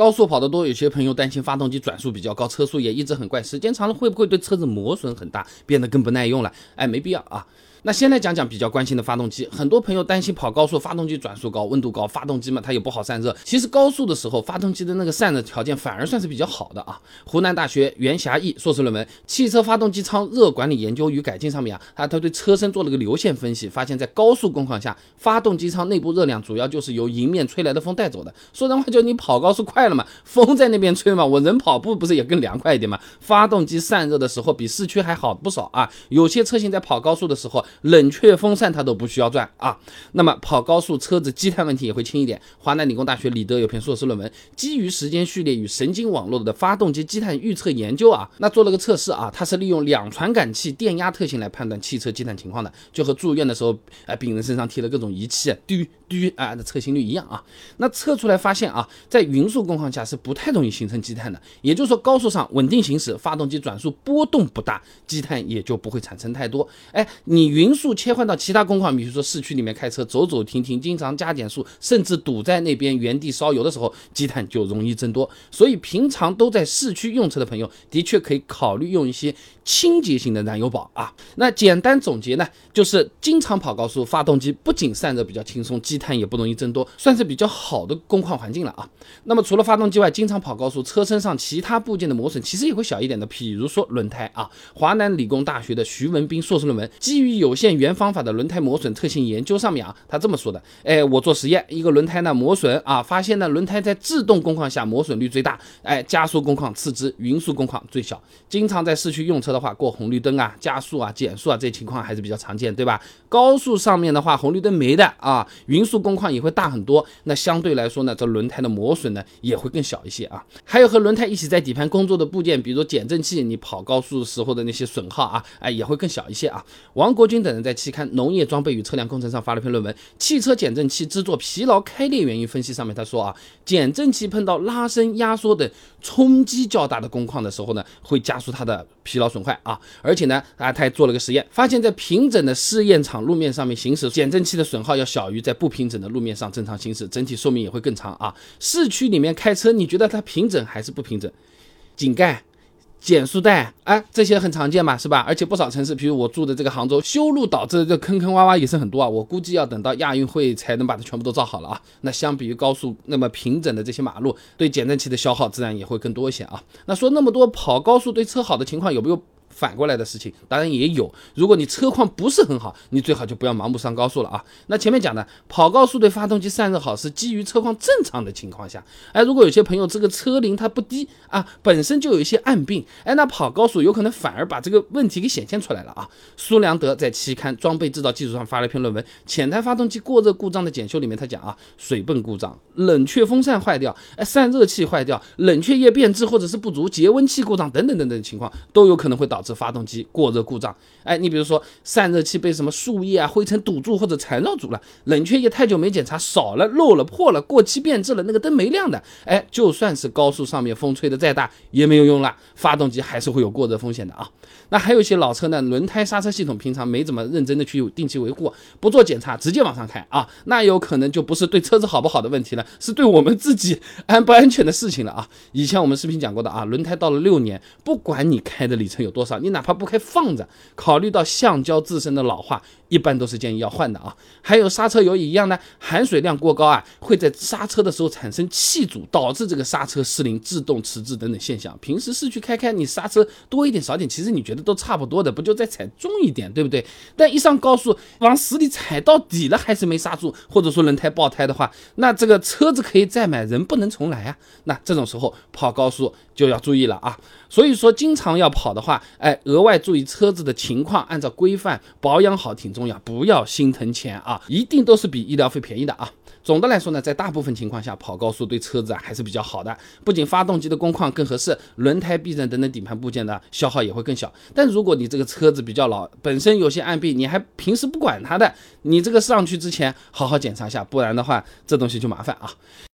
高速跑得多，有些朋友担心发动机转速比较高，车速也一直很快，时间长了会不会对车子磨损很大，变得更不耐用了？哎，没必要啊。那先来讲讲比较关心的发动机，很多朋友担心跑高速发动机转速高、温度高，发动机嘛它也不好散热。其实高速的时候，发动机的那个散热条件反而算是比较好的啊。湖南大学袁霞义硕士论文《汽车发动机舱热管理研究与改进》上面啊，他他对车身做了个流线分析，发现在高速工况下，发动机舱内部热量主要就是由迎面吹来的风带走的。说人话就你跑高速快了嘛，风在那边吹嘛，我人跑步不是也更凉快一点嘛？发动机散热的时候比市区还好不少啊。有些车型在跑高速的时候，冷却风扇它都不需要转啊，那么跑高速车子积碳问题也会轻一点。华南理工大学李德有篇硕士论文，基于时间序列与神经网络的发动机积碳预测研究啊，那做了个测试啊，它是利用两传感器电压特性来判断汽车积碳情况的，就和住院的时候啊病人身上贴了各种仪器，嘟嘟啊的测心率一样啊。那测出来发现啊，在匀速工况下是不太容易形成积碳的，也就是说高速上稳定行驶，发动机转速波动不大，积碳也就不会产生太多。哎，你匀速切换到其他工况，比如说市区里面开车走走停停，经常加减速，甚至堵在那边原地烧油的时候，积碳就容易增多。所以平常都在市区用车的朋友，的确可以考虑用一些清洁型的燃油宝啊。那简单总结呢，就是经常跑高速，发动机不仅散热比较轻松，积碳也不容易增多，算是比较好的工况环境了啊。那么除了发动机外，经常跑高速，车身上其他部件的磨损其实也会小一点的，比如说轮胎啊。华南理工大学的徐文斌硕士论文，基于有有限原方法的轮胎磨损特性研究上面啊，他这么说的：哎，我做实验，一个轮胎呢磨损啊，发现呢轮胎在制动工况下磨损率最大，哎，加速工况次之，匀速工况最小。经常在市区用车的话，过红绿灯啊、加速啊、减速啊，这情况还是比较常见，对吧？高速上面的话，红绿灯没的啊，匀速工况也会大很多。那相对来说呢，这轮胎的磨损呢也会更小一些啊。还有和轮胎一起在底盘工作的部件，比如减震器，你跑高速时候的那些损耗啊，哎，也会更小一些啊。王国军等人在期刊《农业装备与车辆工程》上发了篇论文《汽车减震器制作疲劳开裂原因分析》，上面他说啊，减震器碰到拉伸、压缩等冲击较大的工况的时候呢，会加速它的疲劳损坏啊。而且呢，啊，他还做了个实验，发现在平整的试验场路面上面行驶，减震器的损耗要小于在不平整的路面上正常行驶，整体寿命也会更长啊。市区里面开车，你觉得它平整还是不平整？井盖。减速带，哎，这些很常见嘛，是吧？而且不少城市，比如我住的这个杭州，修路导致的这坑坑洼洼也是很多啊。我估计要等到亚运会才能把它全部都造好了啊。那相比于高速那么平整的这些马路，对减震器的消耗自然也会更多一些啊。那说那么多跑高速对车好的情况有没有？反过来的事情当然也有，如果你车况不是很好，你最好就不要盲目上高速了啊。那前面讲的跑高速对发动机散热好，是基于车况正常的情况下。哎，如果有些朋友这个车龄它不低啊，本身就有一些暗病，哎，那跑高速有可能反而把这个问题给显现出来了啊。苏良德在期刊《装备制造技术》上发了一篇论文，《浅台发动机过热故障的检修》里面他讲啊，水泵故障、冷却风扇坏掉、哎散热器坏掉、冷却液变质或者是不足、节温器故障等等等等情况，都有可能会导导致。发动机过热故障，哎，你比如说散热器被什么树叶啊、灰尘堵住或者缠绕住了，冷却液太久没检查少了、漏了、破了、过期变质了，那个灯没亮的，哎，就算是高速上面风吹的再大也没有用了，发动机还是会有过热风险的啊。那还有一些老车呢，轮胎刹车系统平常没怎么认真的去定期维护，不做检查直接往上开啊，那有可能就不是对车子好不好的问题了，是对我们自己安不安全的事情了啊。以前我们视频讲过的啊，轮胎到了六年，不管你开的里程有多少。你哪怕不开放着，考虑到橡胶自身的老化，一般都是建议要换的啊。还有刹车油一样呢，含水量过高啊，会在刹车的时候产生气阻，导致这个刹车失灵、自动迟滞等等现象。平时市区开开，你刹车多一点少点，其实你觉得都差不多的，不就再踩重一点，对不对？但一上高速，往死里踩到底了，还是没刹住，或者说轮胎爆胎的话，那这个车子可以再买，人不能重来啊。那这种时候跑高速就要注意了啊。所以说，经常要跑的话，哎，额外注意车子的情况，按照规范保养好挺重要，不要心疼钱啊，一定都是比医疗费便宜的啊。总的来说呢，在大部分情况下，跑高速对车子啊还是比较好的，不仅发动机的工况更合适，轮胎、避震等等底盘部件的消耗也会更小。但如果你这个车子比较老，本身有些暗病，你还平时不管它的，你这个上去之前好好检查一下，不然的话，这东西就麻烦啊。